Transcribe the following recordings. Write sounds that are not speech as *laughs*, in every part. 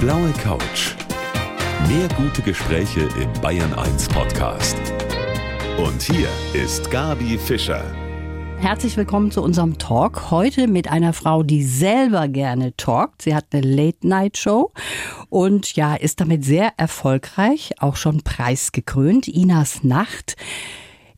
blaue Couch. Mehr gute Gespräche im Bayern 1 Podcast. Und hier ist Gabi Fischer. Herzlich willkommen zu unserem Talk. Heute mit einer Frau, die selber gerne talkt. Sie hat eine Late-Night-Show und ja, ist damit sehr erfolgreich, auch schon preisgekrönt. Inas Nacht.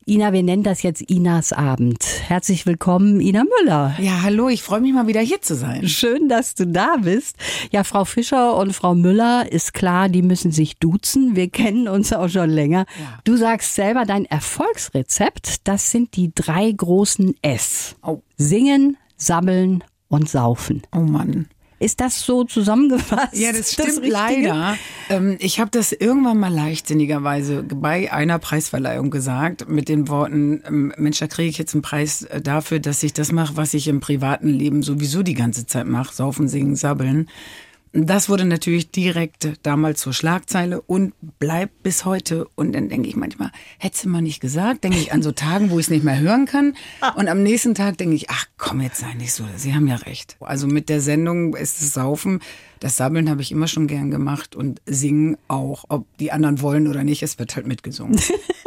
Ina, wir nennen das jetzt Inas Abend. Herzlich willkommen, Ina Müller. Ja, hallo, ich freue mich mal wieder hier zu sein. Schön, dass du da bist. Ja, Frau Fischer und Frau Müller ist klar, die müssen sich duzen. Wir kennen uns auch schon länger. Ja. Du sagst selber, dein Erfolgsrezept, das sind die drei großen S. Oh. Singen, sammeln und saufen. Oh Mann. Ist das so zusammengefasst? Ja, das stimmt das leider. Ähm, ich habe das irgendwann mal leichtsinnigerweise bei einer Preisverleihung gesagt mit den Worten, ähm, Mensch, da kriege ich jetzt einen Preis äh, dafür, dass ich das mache, was ich im privaten Leben sowieso die ganze Zeit mache, saufen, singen, sabbeln. Das wurde natürlich direkt damals zur Schlagzeile und bleibt bis heute. Und dann denke ich manchmal, hätte mal nicht gesagt, denke ich an so Tagen, wo ich es nicht mehr hören kann. Und am nächsten Tag denke ich, ach komm, jetzt sei nicht so, Sie haben ja recht. Also mit der Sendung ist es Saufen das Sammeln habe ich immer schon gern gemacht und singen auch. Ob die anderen wollen oder nicht, es wird halt mitgesungen.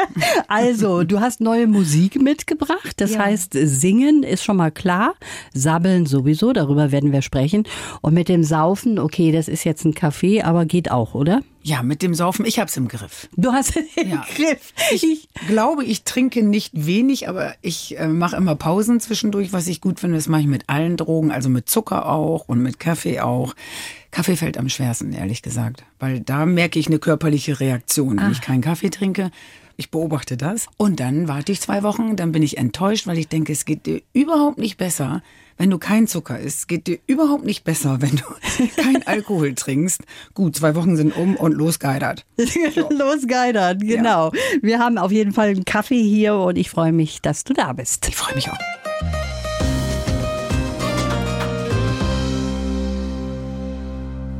*laughs* also, du hast neue Musik mitgebracht. Das ja. heißt, singen ist schon mal klar. Sabbeln sowieso, darüber werden wir sprechen. Und mit dem Saufen, okay, das ist jetzt ein Kaffee, aber geht auch, oder? Ja, mit dem Saufen, ich hab's im Griff. Du hast es im ja. Griff. Ich, glaube, ich trinke nicht wenig, aber ich äh, mache immer Pausen zwischendurch, was ich gut finde. Das mache ich mit allen Drogen, also mit Zucker auch und mit Kaffee auch. Kaffee fällt am schwersten, ehrlich gesagt, weil da merke ich eine körperliche Reaktion, wenn Ach. ich keinen Kaffee trinke. Ich beobachte das und dann warte ich zwei Wochen, dann bin ich enttäuscht, weil ich denke, es geht dir überhaupt nicht besser, wenn du kein Zucker isst. Geht dir überhaupt nicht besser, wenn du *laughs* kein Alkohol trinkst. Gut, zwei Wochen sind um und losgeidert. So. *laughs* losgeidert, genau. Ja. Wir haben auf jeden Fall einen Kaffee hier und ich freue mich, dass du da bist. Ich freue mich auch.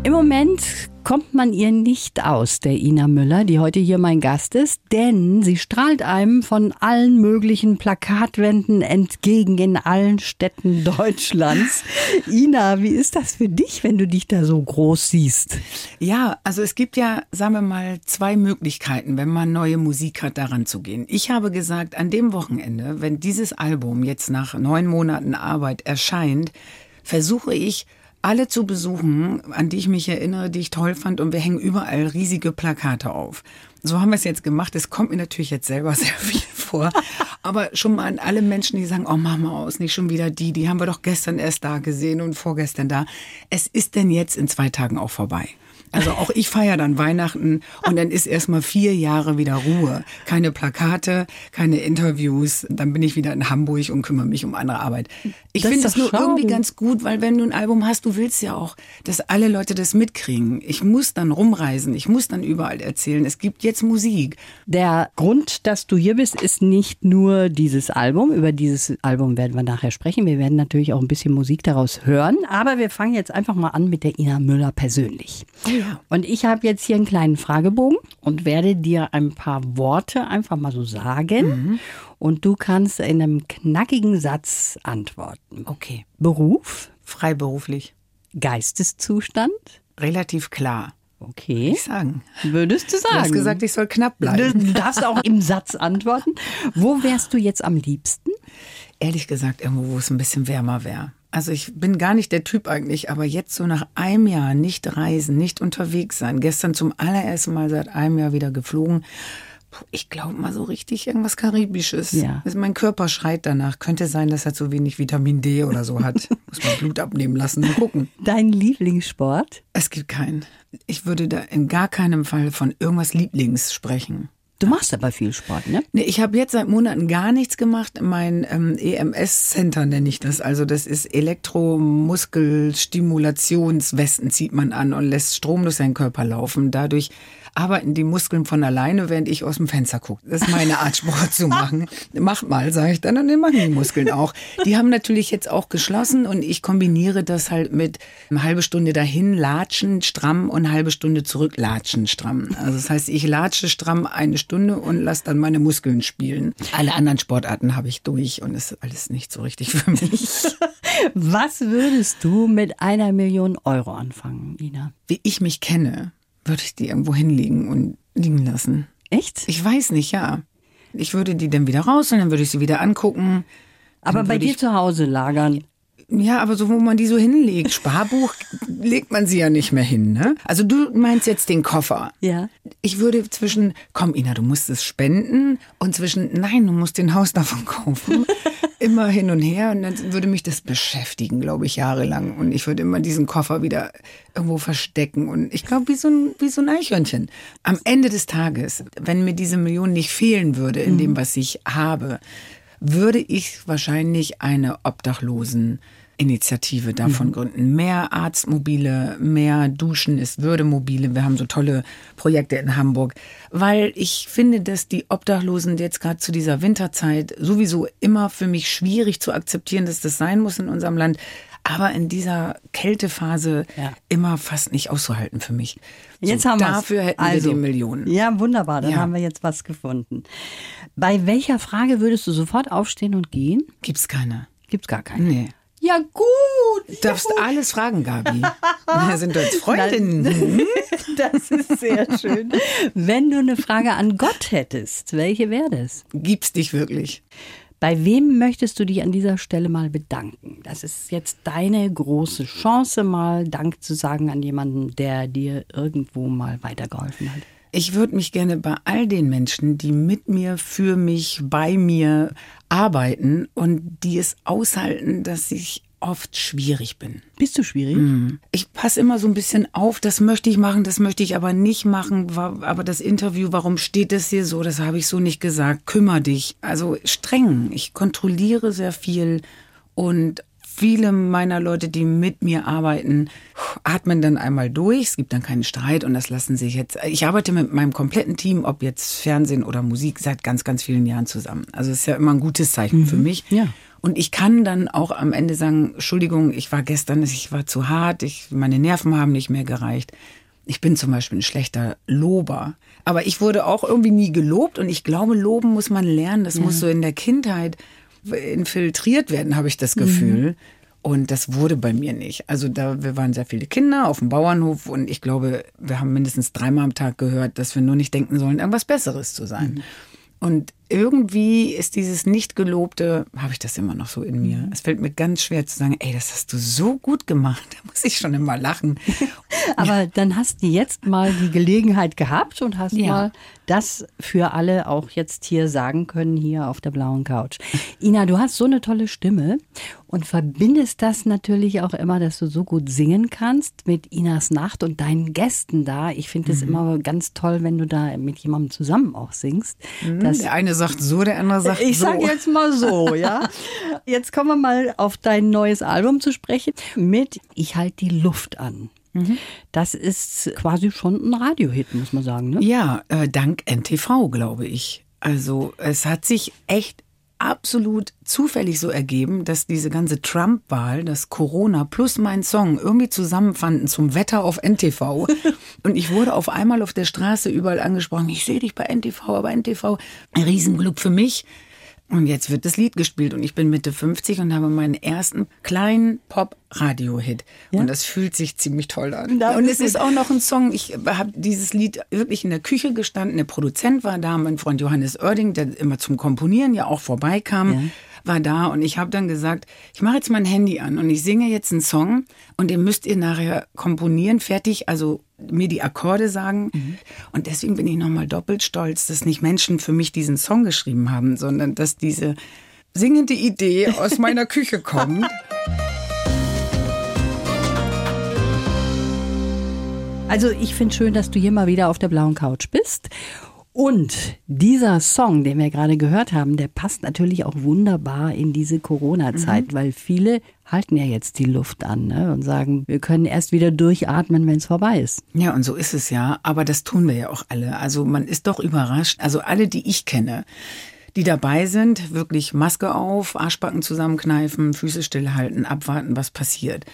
Im Moment kommt man ihr nicht aus, der Ina Müller, die heute hier mein Gast ist, denn sie strahlt einem von allen möglichen Plakatwänden entgegen in allen Städten Deutschlands. *laughs* Ina, wie ist das für dich, wenn du dich da so groß siehst? Ja, also es gibt ja, sagen wir mal, zwei Möglichkeiten, wenn man neue Musik hat, daran zu gehen. Ich habe gesagt, an dem Wochenende, wenn dieses Album jetzt nach neun Monaten Arbeit erscheint, versuche ich, alle zu besuchen, an die ich mich erinnere, die ich toll fand und wir hängen überall riesige Plakate auf. So haben wir es jetzt gemacht. Es kommt mir natürlich jetzt selber *laughs* sehr viel vor. Aber schon mal an alle Menschen, die sagen, oh, mach mal aus, nicht schon wieder die, die haben wir doch gestern erst da gesehen und vorgestern da. Es ist denn jetzt in zwei Tagen auch vorbei. Also auch ich feiere dann Weihnachten und dann ist erstmal vier Jahre wieder Ruhe. Keine Plakate, keine Interviews. Dann bin ich wieder in Hamburg und kümmere mich um andere Arbeit. Ich finde das nur schade. irgendwie ganz gut, weil wenn du ein Album hast, du willst ja auch, dass alle Leute das mitkriegen. Ich muss dann rumreisen, ich muss dann überall erzählen. Es gibt jetzt Musik. Der Grund, dass du hier bist, ist nicht nur dieses Album. Über dieses Album werden wir nachher sprechen. Wir werden natürlich auch ein bisschen Musik daraus hören. Aber wir fangen jetzt einfach mal an mit der Ina Müller persönlich. Oh und ich habe jetzt hier einen kleinen Fragebogen und werde dir ein paar Worte einfach mal so sagen. Mhm. Und du kannst in einem knackigen Satz antworten. Okay. Beruf? Freiberuflich. Geisteszustand? Relativ klar. Okay. Ich sagen. Würdest du sagen? Du hast gesagt, ich soll knapp bleiben. Du darfst auch im Satz antworten. Wo wärst du jetzt am liebsten? Ehrlich gesagt, irgendwo, wo es ein bisschen wärmer wäre. Also ich bin gar nicht der Typ eigentlich, aber jetzt so nach einem Jahr nicht reisen, nicht unterwegs sein. Gestern zum allerersten Mal seit einem Jahr wieder geflogen. Ich glaube mal so richtig irgendwas Karibisches. Ja. Also mein Körper schreit danach. Könnte sein, dass er zu wenig Vitamin D oder so hat. *laughs* Muss man Blut abnehmen lassen. Mal gucken. Dein Lieblingssport? Es gibt keinen. Ich würde da in gar keinem Fall von irgendwas Lieblings sprechen. Du machst aber viel Sport, ne? Nee, ich habe jetzt seit Monaten gar nichts gemacht. Mein ähm, EMS-Center nenne ich das. Also das ist Elektromuskelstimulationswesten zieht man an und lässt Strom durch seinen Körper laufen. Dadurch arbeiten die Muskeln von alleine, während ich aus dem Fenster gucke. Das ist meine Art, Sport zu machen. Mach mal, sage ich dann, und dann machen die Muskeln auch. Die haben natürlich jetzt auch geschlossen und ich kombiniere das halt mit eine halbe Stunde dahin latschen, stramm und eine halbe Stunde zurück latschen, stramm. Also das heißt, ich latsche stramm eine Stunde Stunde und lasse dann meine Muskeln spielen. Alle anderen Sportarten habe ich durch und ist alles nicht so richtig für mich. *laughs* Was würdest du mit einer Million Euro anfangen, Ina? Wie ich mich kenne, würde ich die irgendwo hinlegen und liegen lassen. Echt? Ich weiß nicht, ja. Ich würde die dann wieder raus und dann würde ich sie wieder angucken. Aber bei dir zu Hause lagern. Ja, aber so, wo man die so hinlegt. Sparbuch *laughs* legt man sie ja nicht mehr hin, ne? Also du meinst jetzt den Koffer. Ja. Ich würde zwischen, komm Ina, du musst es spenden und zwischen, nein, du musst den Haus davon *laughs* kaufen, immer hin und her und dann würde mich das beschäftigen, glaube ich, jahrelang und ich würde immer diesen Koffer wieder irgendwo verstecken und ich glaube, wie so ein, wie so ein Eichhörnchen. Am Ende des Tages, wenn mir diese Million nicht fehlen würde in dem, was ich habe, würde ich wahrscheinlich eine Obdachlosen Initiative davon gründen. Mehr Arztmobile, mehr Duschen ist Würdemobile. Wir haben so tolle Projekte in Hamburg, weil ich finde, dass die Obdachlosen jetzt gerade zu dieser Winterzeit sowieso immer für mich schwierig zu akzeptieren, dass das sein muss in unserem Land. Aber in dieser Kältephase Ja. immer fast nicht auszuhalten für mich. Jetzt so, haben wir's. Dafür hätten also, wir die Millionen. Ja, wunderbar. Dann Ja. haben wir jetzt was gefunden. Bei welcher Frage würdest du sofort aufstehen und gehen? Gibt's keine. Gibt's gar keine. Nee. Ja, gut. Du darfst alles fragen, Gabi. *laughs* Wir sind jetzt Freundinnen. *laughs* Das ist sehr schön. Wenn du eine Frage an Gott hättest, welche wäre das? Gibt's dich wirklich? Bei wem möchtest du dich an dieser Stelle mal bedanken? Das ist jetzt deine große Chance, mal Dank zu sagen an jemanden, der dir irgendwo mal weitergeholfen hat. Ich würde mich gerne bei all den Menschen, die mit mir, für mich, bei mir arbeiten und die es aushalten, dass ich oft schwierig bin. Bist du schwierig? Ich passe immer so ein bisschen auf, das möchte ich machen, das möchte ich aber nicht machen. Aber das Interview, warum steht das hier so? Das habe ich so nicht gesagt. Kümmer dich. Also streng. Ich kontrolliere sehr viel und viele meiner Leute, die mit mir arbeiten, atmen dann einmal durch. Es gibt dann keinen Streit und das lassen sich jetzt. Ich arbeite mit meinem kompletten Team, ob jetzt Fernsehen oder Musik, seit ganz, ganz vielen Jahren zusammen. Also es ist ja immer ein gutes Zeichen für mich. Ja. Und ich kann dann auch am Ende sagen, Entschuldigung, ich war gestern, ich war zu hart, ich, meine Nerven haben nicht mehr gereicht. Ich bin zum Beispiel ein schlechter Lober. Aber ich wurde auch irgendwie nie gelobt und ich glaube, loben muss man lernen. Das muss so in der Kindheit infiltriert werden, habe ich das Gefühl. Und das wurde bei mir nicht. Also da, wir waren sehr viele Kinder auf dem Bauernhof und ich glaube, wir haben mindestens dreimal am Tag gehört, dass wir nur nicht denken sollen, irgendwas Besseres zu sein. Und irgendwie ist dieses nicht gelobte, habe ich das immer noch so in mir. Es fällt mir ganz schwer zu sagen, ey, das hast du so gut gemacht. *laughs* Da muss ich schon immer lachen. *laughs* Aber dann hast du jetzt mal die Gelegenheit gehabt und hast Ja. mal das für alle auch jetzt hier sagen können, hier auf der blauen Couch. Ina, du hast so eine tolle Stimme und verbindest das natürlich auch immer, dass du so gut singen kannst mit Inas Nacht und deinen Gästen da. Ich finde es immer ganz toll, wenn du da mit jemandem zusammen auch singst. Das der eine sagt so, der andere sagt ich so. sage jetzt mal so, ja. *laughs* Jetzt kommen wir mal auf dein neues Album zu sprechen mit Ich halte die Luft an. Das ist quasi schon ein Radiohit, muss man sagen. Ne? Ja, äh, dank NTV, glaube ich. Also es hat sich echt absolut zufällig so ergeben, dass diese ganze Trump-Wahl, das Corona plus mein Song irgendwie zusammenfanden zum Wetter auf NTV. *laughs* Und ich wurde auf einmal auf der Straße überall angesprochen, ich sehe dich bei NTV, aber NTV, ein Riesenglück für mich. Und jetzt wird das Lied gespielt und ich bin Mitte 50 und habe meinen ersten kleinen Pop-Radio-Hit. Und das fühlt sich ziemlich toll an. Na, und es ist ist auch noch ein Song, ich habe dieses Lied wirklich in der Küche gestanden. Der Produzent war da, mein Freund Johannes Oerding, der immer zum Komponieren ja auch vorbeikam. Ja. War da und ich habe dann gesagt, ich mache jetzt mein Handy an und ich singe jetzt einen Song und den müsst ihr nachher komponieren, fertig, also mir die Akkorde sagen. Und deswegen bin ich nochmal doppelt stolz, dass nicht Menschen für mich diesen Song geschrieben haben, sondern dass diese singende Idee aus meiner Küche *laughs* kommt. Also ich finde schön, dass du hier mal wieder auf der blauen Couch bist. Und dieser Song, den wir gerade gehört haben, der passt natürlich auch wunderbar in diese Corona-Zeit, weil viele halten ja jetzt die Luft an ne, und sagen, wir können erst wieder durchatmen, wenn es vorbei ist. Ja, und so ist es ja. Aber das tun wir ja auch alle. Also man ist doch überrascht. Also alle, die ich kenne, die dabei sind, wirklich Maske auf, Arschbacken zusammenkneifen, Füße stillhalten, abwarten, was passiert.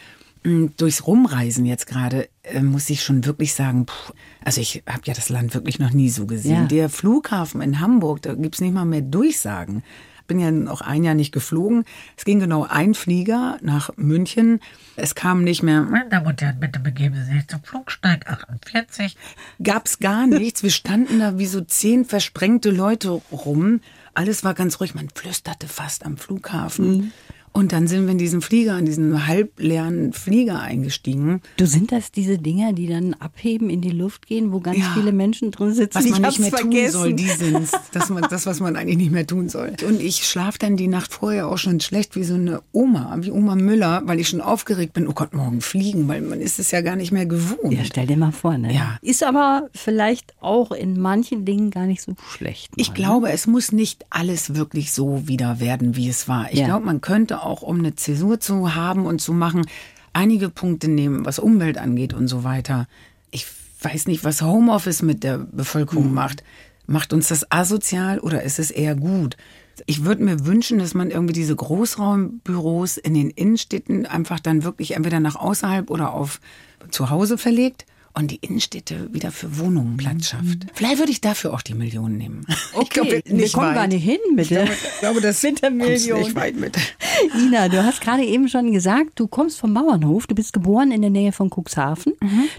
Hm, durchs Rumreisen jetzt gerade äh, muss ich schon wirklich sagen, puh, also ich habe ja das Land wirklich noch nie so gesehen. Ja. Der Flughafen in Hamburg, da gibt's nicht mal mehr Durchsagen. Bin ja noch ein Jahr nicht geflogen. Es ging genau ein Flieger nach München. Es kam nicht mehr, Meine Damen und Herren, bitte begeben Sie sich zum Flugsteig 48. gab's gar nichts. Wir standen da wie so zehn versprengte Leute rum. Alles war ganz ruhig. Man flüsterte fast am Flughafen. Und dann sind wir in diesen Flieger, in diesen halbleeren Flieger eingestiegen. Du sind das diese Dinger, die dann abheben, in die Luft gehen, wo ganz Ja. viele Menschen drin sitzen? was man nicht mehr vergessen. tun soll, die sind's. Das, man, das, was man eigentlich nicht mehr tun soll. Und ich schlaf dann die Nacht vorher auch schon schlecht wie so eine Oma, wie Oma Müller, weil ich schon aufgeregt bin, oh Gott, morgen fliegen, weil man ist es ja gar nicht mehr gewohnt. Ja, stell dir mal vor, ne? Ja. Ist aber vielleicht auch in manchen Dingen gar nicht so schlecht. Ich mal, glaube, es muss nicht alles wirklich so wieder werden, wie es war. Ich Ja. glaube, man könnte auch, um eine Zäsur zu haben und zu machen, einige Punkte nehmen, was Umwelt angeht und so weiter. Ich weiß nicht, was Homeoffice mit der Bevölkerung macht. Macht uns das asozial oder ist es eher gut? Ich würde mir wünschen, dass man irgendwie diese Großraumbüros in den Innenstädten einfach dann wirklich entweder nach außerhalb oder auf zu Hause verlegt und die Innenstädte wieder für Wohnungen Platz schafft. Vielleicht würde ich dafür auch die Millionen nehmen. *laughs* Okay, wir kommen gar nicht hin mit der, Ich glaube, das *laughs* mit der Million. nicht weit mit. *laughs* Ina, du hast gerade eben schon gesagt, du kommst vom Bauernhof, du bist geboren in der Nähe von Cuxhaven,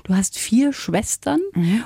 du hast vier Schwestern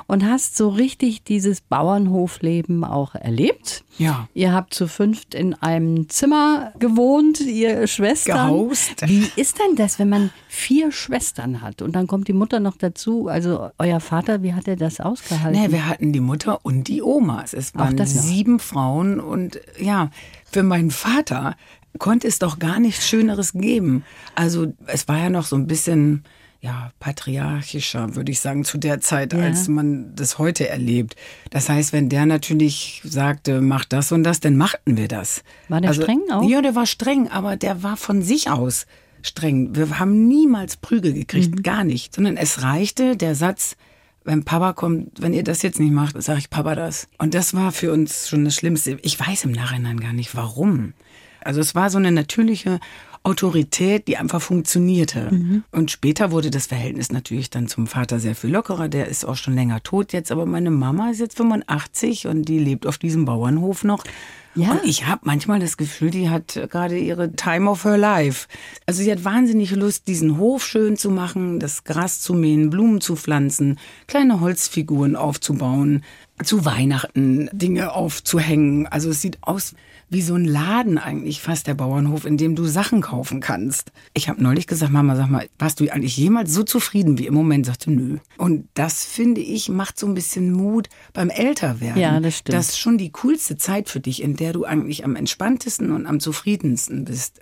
und hast so richtig dieses Bauernhofleben auch erlebt. Ja. Ihr habt zu fünft in einem Zimmer gewohnt, ihr Schwestern. Gehaust. Wie ist denn das, wenn man vier Schwestern hat und dann kommt die Mutter noch dazu? Also euer Vater, wie hat er das ausgehalten? Nee, wir hatten die Mutter und die Omas. Es waren sieben Frauen und ja, für meinen Vater konnte es doch gar nichts Schöneres geben. Also es war ja noch so ein bisschen ja, patriarchischer, würde ich sagen, zu der Zeit, Ja. als man das heute erlebt. Das heißt, wenn der natürlich sagte, mach das und das, dann machten wir das. War der streng auch? Ja, der war streng, aber der war von sich aus streng. Wir haben niemals Prügel gekriegt, Mhm. gar nicht. Sondern es reichte der Satz, wenn Papa kommt, wenn ihr das jetzt nicht macht, sage ich Papa das. Und das war für uns schon das Schlimmste. Ich weiß im Nachhinein gar nicht, warum. Also es war so eine natürliche Autorität, die einfach funktionierte. Mhm. Und später wurde das Verhältnis natürlich dann zum Vater sehr viel lockerer. Der ist auch schon länger tot jetzt, aber meine Mama ist jetzt 85 und die lebt auf diesem Bauernhof noch. Ja. Und ich habe manchmal das Gefühl, die hat gerade ihre Time of her life. Also sie hat wahnsinnig Lust, diesen Hof schön zu machen, das Gras zu mähen, Blumen zu pflanzen, kleine Holzfiguren aufzubauen, zu Weihnachten Dinge aufzuhängen. Also es sieht aus wie so ein Laden eigentlich fast der Bauernhof, in dem du Sachen kaufen kannst. Ich habe neulich gesagt, Mama, sag mal, warst du eigentlich jemals so zufrieden wie im Moment? Sagte, nö. Und das finde ich macht so ein bisschen Mut beim Älterwerden. Ja, das stimmt. Das ist schon die coolste Zeit für dich, in der du eigentlich am entspanntesten und am zufriedensten bist.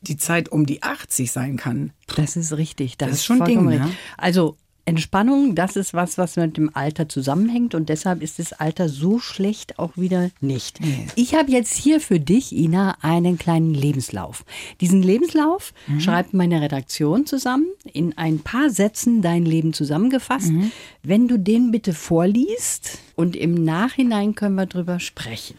Die Zeit um die 80 sein kann. Das ist richtig. Das, Das ist schon Ding, ne? Also Entspannung, das ist was, was mit dem Alter zusammenhängt und deshalb ist das Alter so schlecht auch wieder nicht. Ich habe jetzt hier für dich, Ina, einen kleinen Lebenslauf. Diesen Lebenslauf Mhm. schreibt meine Redaktion zusammen, in ein paar Sätzen dein Leben zusammengefasst. Mhm. Wenn du den bitte vorliest und im Nachhinein können wir drüber sprechen.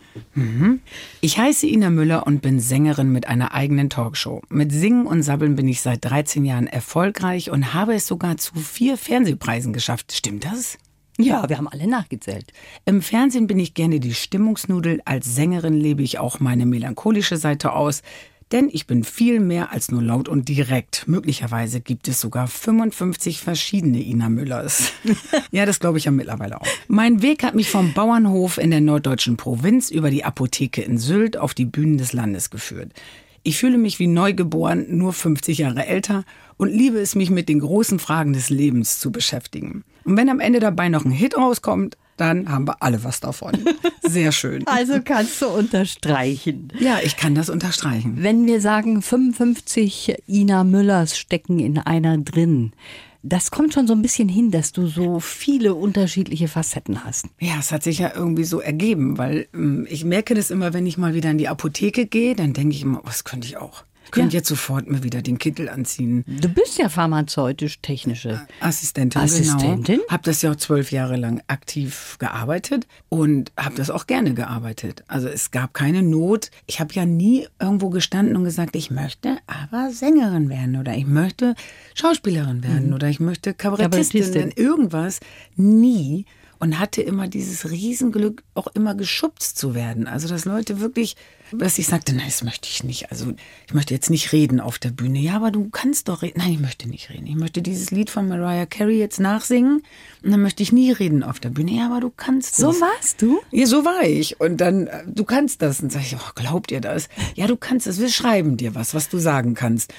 Ich heiße Ina Müller und bin Sängerin mit einer eigenen Talkshow. Mit Singen und Sabbeln bin ich seit 13 Jahren erfolgreich und habe es sogar zu vier Fernsehpreisen geschafft. Stimmt das? Ja, wir haben alle nachgezählt. Im Fernsehen bin ich gerne die Stimmungsnudel. Als Sängerin lebe ich auch meine melancholische Seite aus. Denn ich bin viel mehr als nur laut und direkt. Möglicherweise gibt es sogar 55 verschiedene Ina Müllers. *laughs* ja, das glaube ich ja mittlerweile auch. Mein Weg hat mich vom Bauernhof in der norddeutschen Provinz über die Apotheke in Sylt auf die Bühnen des Landes geführt. Ich fühle mich wie neugeboren, nur 50 Jahre älter und liebe es, mich mit den großen Fragen des Lebens zu beschäftigen. Und wenn am Ende dabei noch ein Hit rauskommt, dann haben wir alle was davon. Sehr schön. *laughs* Also kannst du unterstreichen. Ja, ich kann das unterstreichen. Wenn wir sagen, 55 Ina Müllers stecken in einer drin, das kommt schon so ein bisschen hin, dass du so viele unterschiedliche Facetten hast. Ja, es hat sich ja irgendwie so ergeben, weil ähm, ich merke das immer, wenn ich mal wieder in die Apotheke gehe, dann denke ich immer, was könnte ich auch? Könnte Ja. jetzt sofort mir wieder den Kittel anziehen. Du bist ja pharmazeutisch-technische. Assistentin, Assistentin? genau. Habe das ja auch zwölf Jahre lang aktiv gearbeitet und habe das auch gerne gearbeitet. Also es gab keine Not. Ich habe ja nie irgendwo gestanden und gesagt, ich möchte aber Sängerin werden oder ich möchte Schauspielerin werden oder ich möchte Kabarettistin Kabarettistin. Irgendwas. Nie. Und hatte immer dieses Riesenglück, auch immer geschubst zu werden. Also, dass Leute wirklich, dass ich sagte, nein, das möchte ich nicht. Also, ich möchte jetzt nicht reden auf der Bühne. Ja, aber du kannst doch reden. Nein, ich möchte nicht reden. Ich möchte dieses Lied von Mariah Carey jetzt nachsingen. Und dann möchte ich nie reden auf der Bühne. Ja, aber du kannst So es. warst du? Ja, so war ich. Und dann, äh, du kannst das. Und sag ich, oh, glaubt ihr das? Ja, du kannst es. Wir schreiben dir was, was du sagen kannst.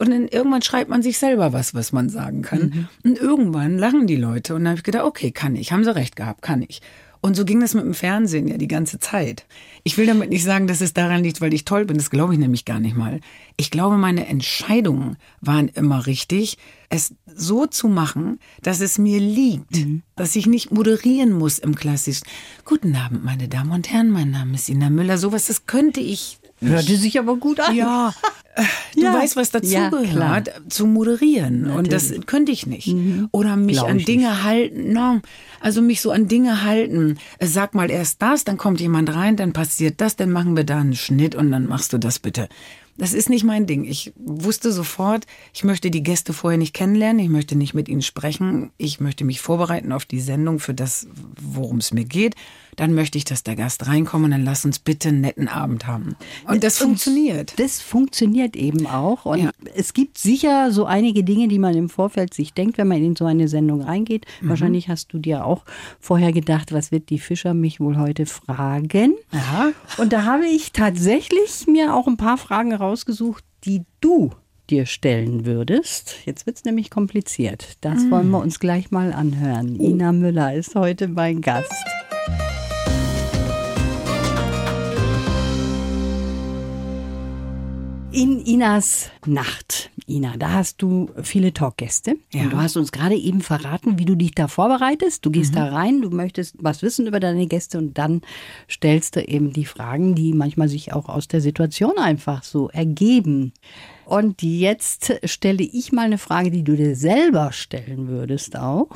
Und dann irgendwann schreibt man sich selber was, was man sagen kann. Und irgendwann lachen die Leute. Und dann habe ich gedacht, okay, kann ich. Haben sie recht gehabt, kann ich. Und so ging das mit dem Fernsehen ja die ganze Zeit. Ich will damit nicht sagen, dass es daran liegt, weil ich toll bin. Das glaube ich nämlich gar nicht mal. Ich glaube, meine Entscheidungen waren immer richtig, es so zu machen, dass es mir liegt, dass ich nicht moderieren muss im Klassischen. Guten Abend, meine Damen und Herren, mein Name ist Ina Müller. Sowas, das könnte ich Hörte sich aber gut an. ja, äh, du Ja. weißt, was dazu Ja, zu moderieren. Und das könnte ich nicht. Oder mich Glaub an Dinge halten. No, also mich so an Dinge halten. Äh, Sag mal erst das, dann kommt jemand rein, dann passiert das, dann machen wir da einen Schnitt und dann machst du das bitte. Das ist nicht mein Ding. Ich wusste sofort, ich möchte die Gäste vorher nicht kennenlernen, ich möchte nicht mit ihnen sprechen, ich möchte mich vorbereiten auf die Sendung für das, worum es mir geht. Dann möchte ich, dass der Gast reinkommt und dann lass uns bitte einen netten Abend haben. Und das funktioniert. Das funktioniert eben auch. Und Ja. es gibt sicher so einige Dinge, die man im Vorfeld sich denkt, wenn man in so eine Sendung reingeht. Mhm. Wahrscheinlich hast du dir auch vorher gedacht, was wird die Fischer mich wohl heute fragen? Ja. Und da habe ich tatsächlich mir auch ein paar Fragen rausgesucht, die du dir stellen würdest. Jetzt wird es nämlich kompliziert. Das Mm. wollen wir uns gleich mal anhören. Oh. Ina Müller ist heute mein Gast. In Inas Nacht, Ina, da hast du viele Talkgäste. Ja. Und du hast uns gerade eben verraten, wie du dich da vorbereitest. Du gehst da rein, du möchtest was wissen über deine Gäste und dann stellst du eben die Fragen, die manchmal sich auch aus der Situation einfach so ergeben. Und jetzt stelle ich mal eine Frage, die du dir selber stellen würdest auch.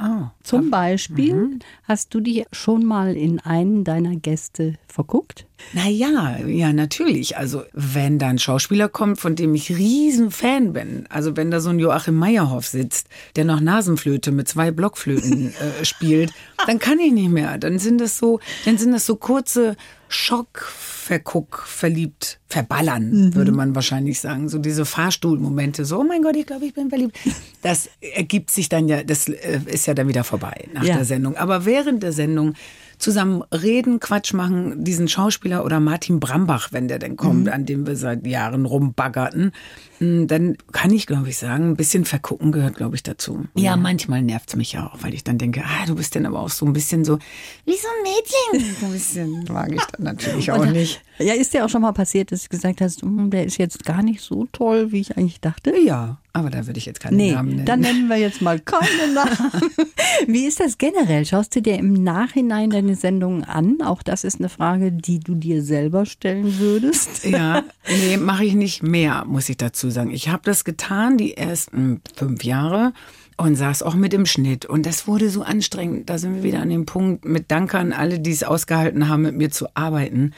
Oh. Zum Beispiel, hast du dich schon mal in einen deiner Gäste verguckt? Naja, ja, natürlich. Also, wenn da ein Schauspieler kommt, von dem ich riesen Fan bin, also wenn da so ein Joachim Meyerhoff sitzt, der noch Nasenflöte mit zwei Blockflöten *laughs* äh, spielt, dann kann ich nicht mehr. Dann sind das so, dann sind das so kurze Schock, Verguck, verliebt, verballern, würde man wahrscheinlich sagen. So diese Fahrstuhlmomente, so, oh mein Gott, ich glaube, ich bin verliebt. Das ergibt sich dann ja, das äh, ist ja dann wieder vorbei nach Ja. der Sendung. Aber während der Sendung zusammen reden, Quatsch machen, diesen Schauspieler oder Martin Brambach, wenn der denn kommt, an dem wir seit Jahren rumbaggerten, mh, dann kann ich, glaube ich, sagen, ein bisschen vergucken gehört, glaube ich, dazu. Ja, manchmal nervt's mich ja auch, weil ich dann denke, ah, du bist denn aber auch so ein bisschen so, wie so ein Mädchen. So *laughs* ein bisschen mag ich dann natürlich *laughs* auch nicht. Ja, ist dir auch schon mal passiert, dass du gesagt hast, "Hm, der ist jetzt gar nicht so toll, wie ich eigentlich dachte? Ja, aber da würde ich jetzt keine Nee, Namen nennen. dann nennen wir jetzt mal keine *laughs* Namen. Wie ist das generell? Schaust du dir im Nachhinein deine Sendungen an? Auch das ist eine Frage, die du dir selber stellen würdest. Ja, *laughs* nee, mache ich nicht mehr, muss ich dazu sagen. Ich habe das getan die ersten fünf Jahre und saß auch mit im Schnitt. Und das wurde so anstrengend. Da sind wir wieder an dem Punkt mit Danke an alle, die es ausgehalten haben, mit mir zu arbeiten.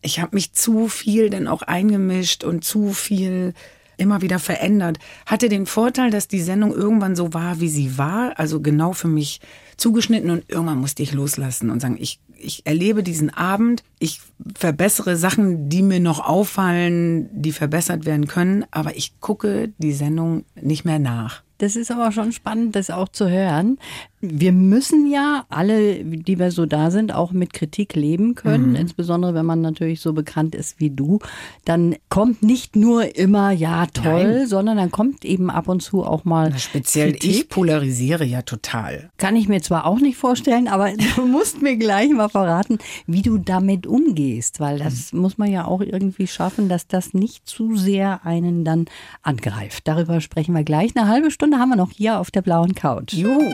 Ich habe mich zu viel dann auch eingemischt und zu viel immer wieder verändert. Hatte den Vorteil, dass die Sendung irgendwann so war, wie sie war, also genau für mich zugeschnitten und irgendwann musste ich loslassen und sagen, ich, ich erlebe diesen Abend, ich verbessere Sachen, die mir noch auffallen, die verbessert werden können, aber ich gucke die Sendung nicht mehr nach. Das ist aber schon spannend, das auch zu hören. Wir müssen ja alle, die wir so da sind, auch mit Kritik leben können. Mhm. Insbesondere wenn man natürlich so bekannt ist wie du. Dann kommt nicht nur immer, ja, toll, Nein. sondern dann kommt eben ab und zu auch mal Na, speziell Kritik. ich polarisiere ja total. Kann ich mir zwar auch nicht vorstellen, aber *laughs* du musst mir gleich mal verraten, wie du damit umgehst, weil das muss man ja auch irgendwie schaffen, dass das nicht zu sehr einen dann angreift. Darüber sprechen wir gleich. Eine halbe Stunde haben wir noch hier auf der blauen Couch. Juhu.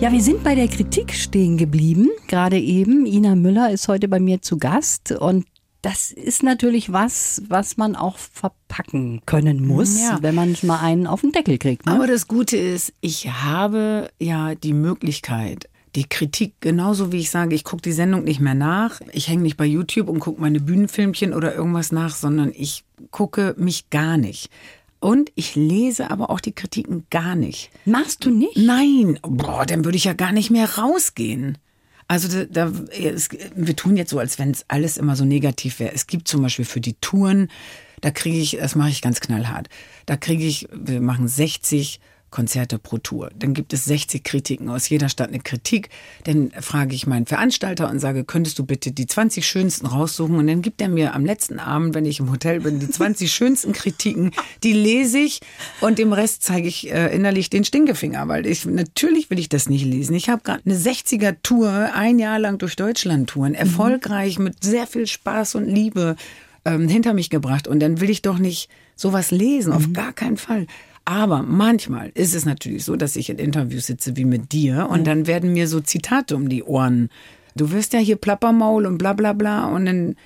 Ja, wir sind bei der Kritik stehen geblieben. Gerade eben. Ina Müller ist heute bei mir zu Gast und das ist natürlich was, was man auch verpacken können muss, Ja. wenn man mal einen auf den Deckel kriegt. Ne? Aber das Gute ist, ich habe ja die Möglichkeit, die Kritik, genauso wie ich sage, ich gucke die Sendung nicht mehr nach. Ich hänge nicht bei YouTube und gucke meine Bühnenfilmchen oder irgendwas nach, sondern ich gucke mich gar nicht. Und ich lese aber auch die Kritiken gar nicht. Machst du nicht? Nein, boah, dann würde ich ja gar nicht mehr rausgehen. Also da, da es, wir tun jetzt so, als wenn es alles immer so negativ wäre. Es gibt zum Beispiel für die Touren, da kriege ich, das mache ich ganz knallhart, da kriege ich, wir machen 60 Konzerte pro Tour. Dann gibt es 60 Kritiken, aus jeder Stadt eine Kritik. Dann frage ich meinen Veranstalter und sage, könntest du bitte die 20 schönsten raussuchen? Und dann gibt er mir am letzten Abend, wenn ich im Hotel bin, die 20 schönsten Kritiken. Die lese ich und dem Rest zeige ich äh, innerlich den Stinkefinger, weil ich natürlich will ich das nicht lesen. Ich habe gerade eine 60er Tour, ein Jahr lang durch Deutschland touren, erfolgreich mit sehr viel Spaß und Liebe ähm, hinter mich gebracht. Und dann will ich doch nicht sowas lesen, auf gar keinen Fall. Aber manchmal ist es natürlich so, dass ich in Interviews sitze wie mit dir und dann werden mir so Zitate um die Ohren. Du wirst ja hier Plappermaul und bla bla bla und dann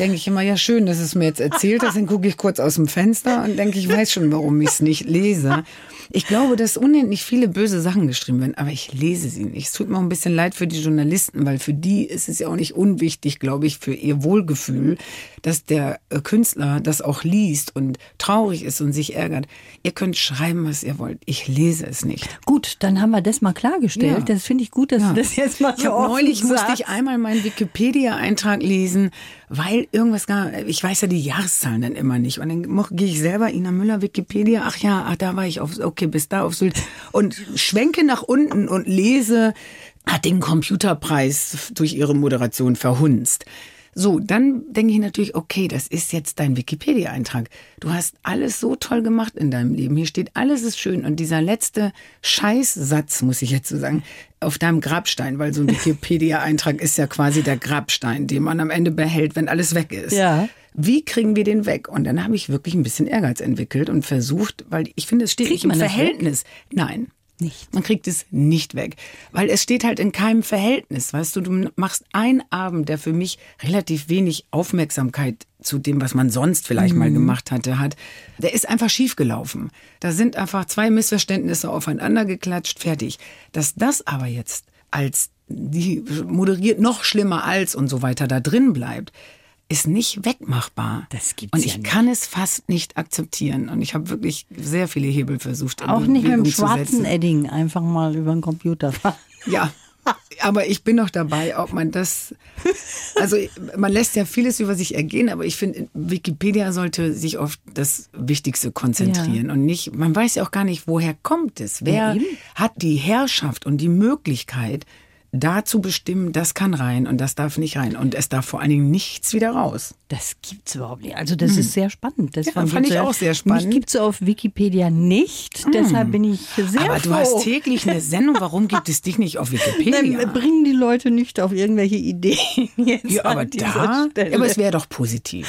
denke ich immer, ja schön, dass es mir jetzt erzählt hast. Dann gucke ich kurz aus dem Fenster und denke, ich weiß schon, warum ich es nicht lese. Ich glaube, dass unendlich viele böse Sachen geschrieben werden, aber ich lese sie nicht. Es tut mir auch ein bisschen leid für die Journalisten, weil für die ist es ja auch nicht unwichtig, glaube ich, für ihr Wohlgefühl, dass der äh, Künstler das auch liest und traurig ist und sich ärgert. Ihr könnt schreiben, was ihr wollt. Ich lese es nicht. Gut, dann haben wir das mal klargestellt. Ja. Das finde ich gut, dass Ja. du das jetzt mal so offen neulich musste sagst. ich einmal meinen Wikipedia-Eintrag lesen, weil irgendwas gar, ich weiß ja die Jahreszahlen dann immer nicht. Und dann gehe ich selber, Ina Müller, Wikipedia, ach ja, ach, da war ich auf, okay, bis da auf Sylt. Und schwenke nach unten und lese, hat den Computerpreis durch ihre Moderation verhunzt. So, dann denke ich natürlich, okay, das ist jetzt dein Wikipedia-Eintrag. Du hast alles so toll gemacht in deinem Leben. Hier steht, alles ist schön. Und dieser letzte Scheißsatz, muss ich jetzt so sagen, auf deinem Grabstein, weil so ein *laughs* Wikipedia-Eintrag ist ja quasi der Grabstein, den man am Ende behält, wenn alles weg ist. Ja. Wie kriegen wir den weg? Und dann habe ich wirklich ein bisschen Ehrgeiz entwickelt und versucht, weil ich finde, es steht Kriegt nicht im? Verhältnis. Nein. Nicht. Man kriegt es nicht weg, weil es steht halt in keinem Verhältnis. Weißt du, du machst einen Abend, der für mich relativ wenig Aufmerksamkeit zu dem, was man sonst vielleicht mal gemacht hatte, hat. Der ist einfach schiefgelaufen. Da sind einfach zwei Missverständnisse aufeinander geklatscht, fertig. Dass das aber jetzt als die moderiert noch schlimmer als und so weiter da drin bleibt, ist nicht wegmachbar. Das gibt's Und ja ich nicht. kann es fast nicht akzeptieren. Und ich habe wirklich sehr viele Hebel versucht. Auch nicht mit dem Bewegung schwarzen. Edding einfach mal über den Computer fahren. Ja, aber ich bin noch dabei, ob man das. Also man lässt ja vieles über sich ergehen, aber ich finde, Wikipedia sollte sich auf das Wichtigste konzentrieren und nicht. Man weiß ja auch gar nicht, woher kommt es. Wer Ja, hat die Herrschaft und die Möglichkeit, da zu bestimmen, das kann rein und das darf nicht rein und es darf vor allen Dingen nichts wieder raus. Das gibt's überhaupt nicht. Also das ist sehr spannend. Das Hm. Ja, fand ich auch sehr spannend. Mich gibt's auf Wikipedia nicht. Deshalb bin ich sehr aber froh. du hast täglich eine Sendung. Warum gibt es dich nicht auf Wikipedia? Dann bringen die Leute nicht auf irgendwelche Ideen. Jetzt ja, aber da. Aber es wäre doch positiv.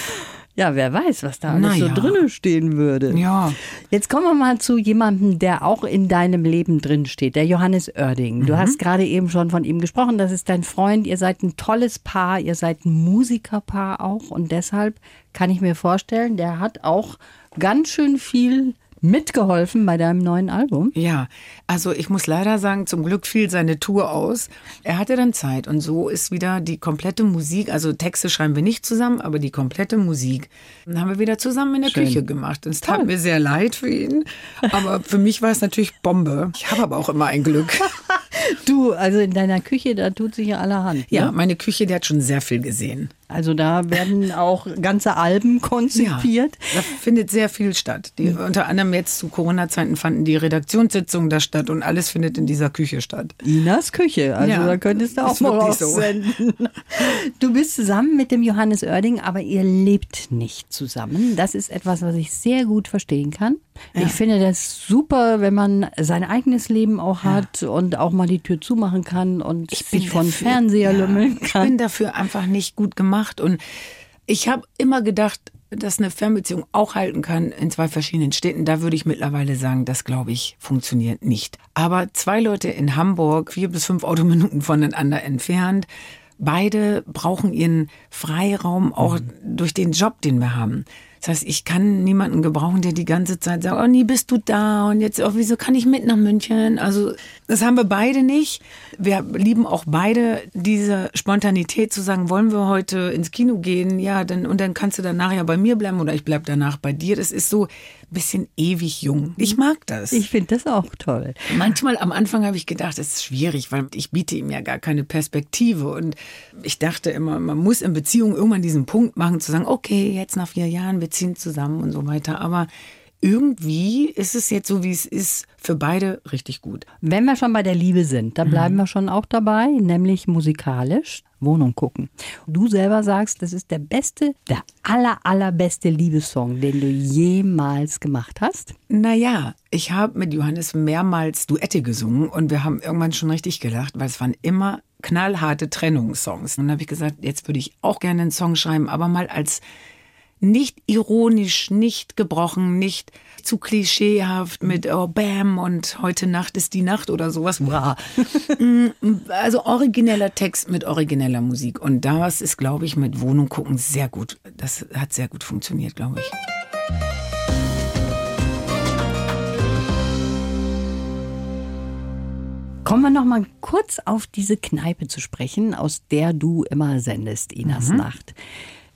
Ja, wer weiß, was da alles Na so ja. drinnen stehen würde. Ja. Jetzt kommen wir mal zu jemandem, der auch in deinem Leben drin steht, der Johannes Oerding. Mhm. Du hast gerade eben schon von ihm gesprochen, das ist dein Freund, ihr seid ein tolles Paar, ihr seid ein Musikerpaar auch und deshalb kann ich mir vorstellen, der hat auch ganz schön viel mitgeholfen bei deinem neuen Album. Ja, also ich muss leider sagen, zum Glück fiel seine Tour aus. Er hatte dann Zeit und so ist wieder die komplette Musik, also Texte schreiben wir nicht zusammen, aber die komplette Musik haben wir wieder zusammen in der Schön. Küche gemacht. Es tat mir sehr leid für ihn, aber für mich war es natürlich Bombe. Ich habe aber auch immer ein Glück. *laughs* Du, also in deiner Küche, da tut sich ja allerhand. Ja, Ne? meine Küche, die hat schon sehr viel gesehen. Also da werden auch ganze Alben konzipiert. da findet sehr viel statt. Die, Unter anderem jetzt zu Corona-Zeiten fanden die Redaktionssitzungen da statt und alles findet in dieser Küche statt. Inas Küche. Also Ja, da könntest du auch mal wirklich so. *laughs* Du bist zusammen mit dem Johannes Oerding, aber ihr lebt nicht zusammen. Das ist etwas, was ich sehr gut verstehen kann. Ich finde das super, wenn man sein eigenes Leben auch hat und auch mal die Tür zumachen kann und sich von dafür- Fernseher ja, lümmeln Ich kann. bin dafür einfach nicht gut gemacht und Ich habe immer gedacht, dass eine Fernbeziehung auch halten kann in zwei verschiedenen Städten. Da würde ich mittlerweile sagen, das glaube ich funktioniert nicht. Aber zwei Leute in Hamburg, vier bis fünf Autominuten voneinander entfernt, beide brauchen ihren Freiraum auch durch den Job, den wir haben. Das heißt, ich kann niemanden gebrauchen, der die ganze Zeit sagt, oh, nie bist du da und jetzt, oh, wieso kann ich mit nach München? Also, das haben wir beide nicht. Wir lieben auch beide diese Spontanität zu sagen, wollen wir heute ins Kino gehen? Ja, dann, und dann kannst du danach ja bei mir bleiben oder ich bleib danach bei dir. Das ist so ein bisschen ewig jung. Ich mag das. Ich finde das auch toll. Manchmal am Anfang habe ich gedacht, es ist schwierig, weil ich biete ihm ja gar keine Perspektive. Und ich dachte immer, man muss in Beziehungen irgendwann diesen Punkt machen, zu sagen, okay, jetzt nach vier Jahren, wir ziehen zusammen und so weiter. Aber irgendwie ist es jetzt so, wie es ist, für beide richtig gut. Wenn wir schon bei der Liebe sind, dann bleiben wir schon auch dabei, nämlich musikalisch. Wohnung gucken. Du selber sagst, das ist der beste, der aller, allerbeste Liebessong, den du jemals gemacht hast. Naja, ich habe mit Johannes mehrmals Duette gesungen und wir haben irgendwann schon richtig gelacht, weil es waren immer knallharte Trennungssongs. Und dann habe ich gesagt, jetzt würde ich auch gerne einen Song schreiben, aber mal als nicht ironisch, nicht gebrochen, nicht zu klischeehaft mit oh Bam und heute Nacht ist die Nacht oder sowas. Mm, also origineller Text mit origineller Musik. Und das ist, glaube ich, mit Wohnung gucken sehr gut. Das hat sehr gut funktioniert, glaube ich. Kommen wir noch mal kurz auf diese Kneipe zu sprechen, aus der du immer sendest, Inas Nacht.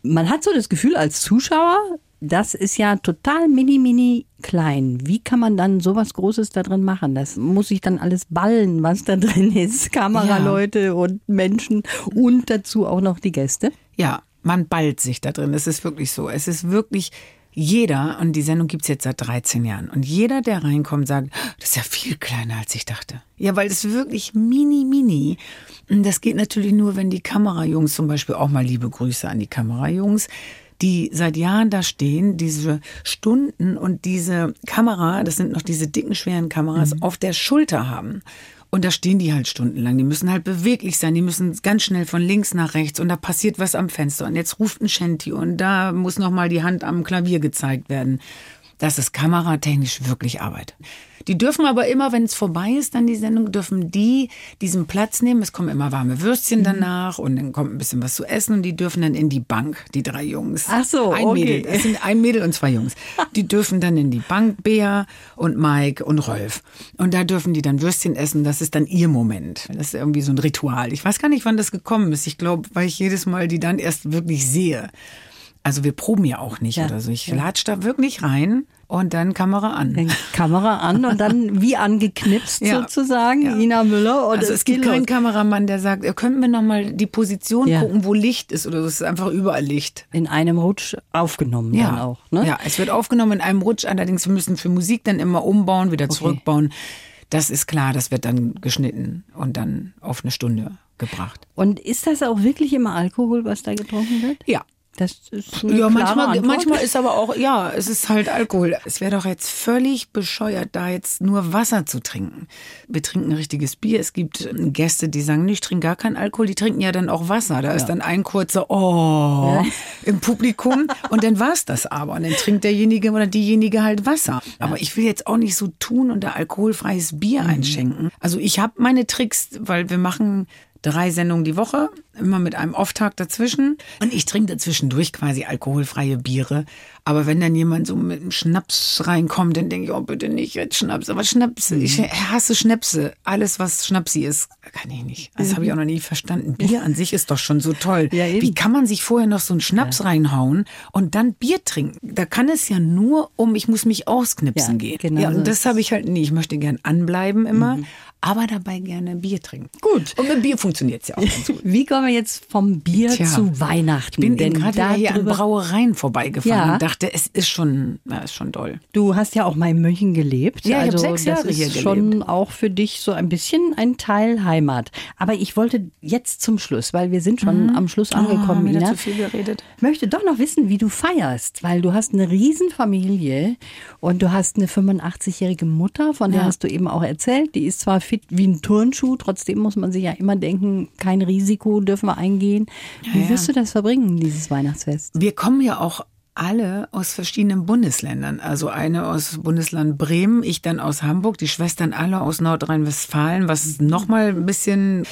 Man hat so das Gefühl als Zuschauer, das ist ja total mini, mini klein. Wie kann man dann sowas Großes da drin machen? Das muss sich dann alles ballen, was da drin ist. Kameraleute und Menschen und dazu auch noch die Gäste. Ja, man ballt sich da drin. Es ist wirklich so. Es ist wirklich jeder, und die Sendung gibt's jetzt seit 13 Jahren, und jeder, der reinkommt, sagt, das ist ja viel kleiner, als ich dachte. Ja, weil es wirklich mini, mini. Und das geht natürlich nur, wenn die Kamerajungs zum Beispiel auch mal liebe Grüße an die Kamerajungs, die seit Jahren da stehen, diese Stunden und diese Kamera, das sind noch diese dicken, schweren Kameras, auf der Schulter haben. Und da stehen die halt stundenlang. Die müssen halt beweglich sein. Die müssen ganz schnell von links nach rechts. Und da passiert was am Fenster. Und jetzt ruft ein Shanty. Und da muss noch mal die Hand am Klavier gezeigt werden. Das ist kameratechnisch wirklich Arbeit. Die dürfen aber immer, wenn es vorbei ist, dann die Sendung, dürfen die diesen Platz nehmen. Es kommen immer warme Würstchen danach und dann kommt ein bisschen was zu essen und die dürfen dann in die Bank, die drei Jungs. Ach so, ein okay. Mädel. Es sind ein Mädel und zwei Jungs. *laughs* Die dürfen dann in die Bank, Bea und Mike und Rolf. Und da dürfen die dann Würstchen essen. Das ist dann ihr Moment. Das ist irgendwie so ein Ritual. Ich weiß gar nicht, wann das gekommen ist. Ich glaube, weil ich jedes Mal die dann erst wirklich sehe. Also wir proben ja auch nicht Ja, oder so. Ich latsch da wirklich rein und dann Kamera an. Dann Kamera an und dann *laughs* wie angeknipst Ja. sozusagen, Ja. Ina Müller. Und Also es gibt keinen. Kameramann, der sagt, ihr könnt mir noch mal die Position Ja. gucken, wo Licht ist oder. Es ist einfach überall Licht. in einem Rutsch aufgenommen dann auch. Ne? ja, es wird aufgenommen in einem Rutsch. Allerdings wir müssen für Musik dann immer umbauen, wieder zurückbauen. Das ist klar, das wird dann geschnitten und dann auf eine Stunde gebracht. Und ist das auch wirklich immer Alkohol, was da getrunken wird? Ja. Das ist eine Ja, manchmal, Antwort. manchmal ist aber auch, ja, es ist halt Alkohol. Es wäre doch jetzt völlig bescheuert, da jetzt nur Wasser zu trinken. Wir trinken richtiges Bier. Es gibt äh, Gäste, die sagen, nee, ich trinke gar keinen Alkohol, die trinken ja dann auch Wasser. Da ist dann ein kurzer Oh im Publikum und dann war's das aber. Und dann trinkt derjenige oder diejenige halt Wasser. Aber ich will jetzt auch nicht so tun und da alkoholfreies Bier Mhm. einschenken. Also ich habe meine Tricks, weil wir machen drei Sendungen die Woche, immer mit einem Off-Tag dazwischen. Und ich trinke dazwischendurch quasi alkoholfreie Biere. Aber wenn dann jemand so mit einem Schnaps reinkommt, dann denke ich, oh, bitte nicht jetzt Schnaps. Aber Schnaps, ich hasse Schnäpse. Alles, was Schnapsi ist, kann ich nicht. Das habe ich auch noch nie verstanden. Bier an sich ist doch schon so toll. Ja. Wie kann man sich vorher noch so einen Schnaps reinhauen und dann Bier trinken? Da kann es ja nur um, ich muss mich ausknipsen Ja, gehen. genau ja, und das habe ich halt nie. Ich möchte gern anbleiben immer, aber dabei gerne Bier trinken. Gut. Und mit Bier funktioniert es ja auch ganz gut. *laughs* Wie kommen wir jetzt vom Bier Tja. zu Weihnachten? Ich bin Denn gerade wieder hier an Brauereien vorbeigefahren Ja. und dachte, es ist schon, ja, ist schon doll. Du hast ja auch mal in München gelebt. Ja, ich also sechs das Jahre ist hier schon gelebt. auch für dich so ein bisschen ein Teil Heimat. Aber ich wollte jetzt zum Schluss, weil wir sind schon am Schluss angekommen, wieder Ina. zu viel geredet. möchte doch noch wissen, wie du feierst, weil du hast eine Riesenfamilie und du hast eine 85-jährige Mutter, von der Ja. hast du eben auch erzählt. Die ist zwar fit wie ein Turnschuh, trotzdem muss man sich ja immer denken, kein Risiko, dürfen wir eingehen. Wie ja. wirst du das verbringen, dieses Weihnachtsfest? Wir kommen ja auch alle aus verschiedenen Bundesländern. Also eine aus Bundesland Bremen, ich dann aus Hamburg, die Schwestern alle aus Nordrhein-Westfalen, was nochmal ein bisschen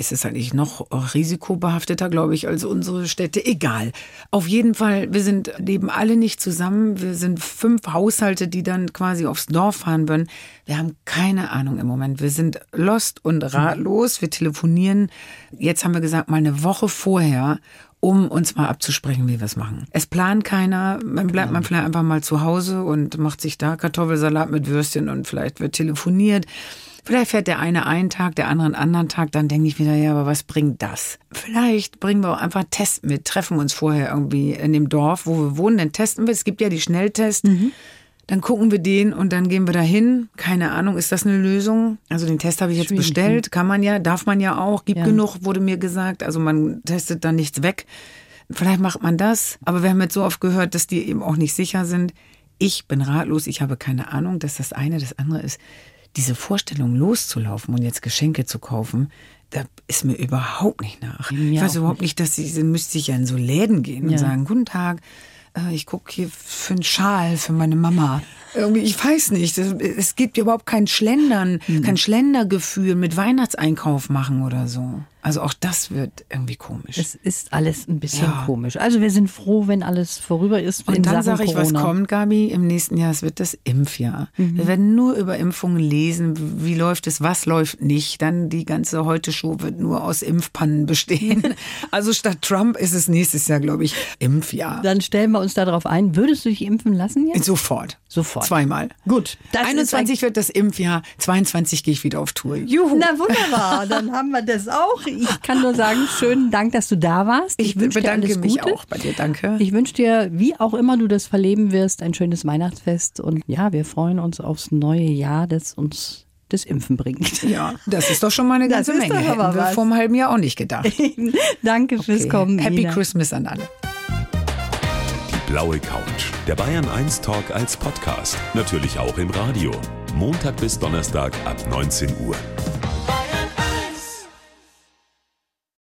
ist es eigentlich noch risikobehafteter, glaube ich, als unsere Städte. Egal. Auf jeden Fall, wir sind leben alle nicht zusammen. Wir sind fünf Haushalte, die dann quasi aufs Dorf fahren würden. Wir haben keine Ahnung im Moment. Wir sind lost und ratlos. Wir telefonieren. Jetzt haben wir gesagt, mal eine Woche vorher um uns mal abzusprechen, wie wir es machen. Es plant keiner, dann bleibt man vielleicht einfach mal zu Hause und macht sich da Kartoffelsalat mit Würstchen und vielleicht wird telefoniert. Vielleicht fährt der eine einen Tag, der andere einen anderen Tag, dann denke ich wieder, ja, aber was bringt das? Vielleicht bringen wir auch einfach einen Test mit, treffen uns vorher irgendwie in dem Dorf, wo wir wohnen, dann testen wir. Es gibt ja die Schnelltests. Dann gucken wir den und dann gehen wir dahin. Keine Ahnung, ist das eine Lösung? Also den Test habe ich jetzt Schwierig, bestellt. Kann man ja, darf man ja auch. Gibt Ja. genug, wurde mir gesagt. Also man testet dann nichts weg. Vielleicht macht man das. Aber wir haben jetzt so oft gehört, dass die eben auch nicht sicher sind. Ich bin ratlos. Ich habe keine Ahnung, dass das eine. Das andere ist, diese Vorstellung loszulaufen und jetzt Geschenke zu kaufen, da ist mir überhaupt nicht nach. Mir ich weiß überhaupt nicht, dass sie, dann müsste ich ja in so Läden gehen und Ja. sagen, guten Tag, äh, ich gucke hier für einen Schal für meine Mama. Irgendwie, ich weiß nicht, es- gibt überhaupt kein Schlendern, Hm. kein Schlendergefühl mit Weihnachtseinkauf machen oder so. Also auch das wird irgendwie komisch. Es ist alles ein bisschen Ja. komisch. Also wir sind froh, wenn alles vorüber ist. Und dann sage ich, was Corona. kommt, Gabi? Im nächsten Jahr, es wird das Impfjahr. Wir werden nur über Impfungen lesen. Wie läuft es, was läuft nicht. Dann die ganze Heute-Show wird nur aus Impfpannen bestehen. *laughs* also statt Trump ist es nächstes Jahr, glaube ich, Impfjahr. Dann stellen wir uns darauf ein. Würdest du dich impfen lassen jetzt? Sofort. Sofort. Zweimal. Gut. Das ist 21 wird das Impfjahr, 22 gehe ich wieder auf Tour. Juhu. Na wunderbar, dann haben wir das auch. Ich kann nur sagen, schönen Dank, dass du da warst. ich wünsche dir bedanke alles mich Gute. auch bei dir. Danke. Ich wünsche dir, wie auch immer du das verleben wirst, ein schönes Weihnachtsfest. Und ja, wir freuen uns aufs neue Jahr, das uns das Impfen bringt. ja, das ist doch schon mal eine Das ganze ist Menge. doch aber Hätten wir was. vor einem halben Jahr auch nicht gedacht. Danke fürs Okay. Kommen. Happy Ina. Christmas an alle. Die blaue Couch. Der Bayern 1 Talk als Podcast. Natürlich auch im Radio. Montag bis Donnerstag ab 19 Uhr.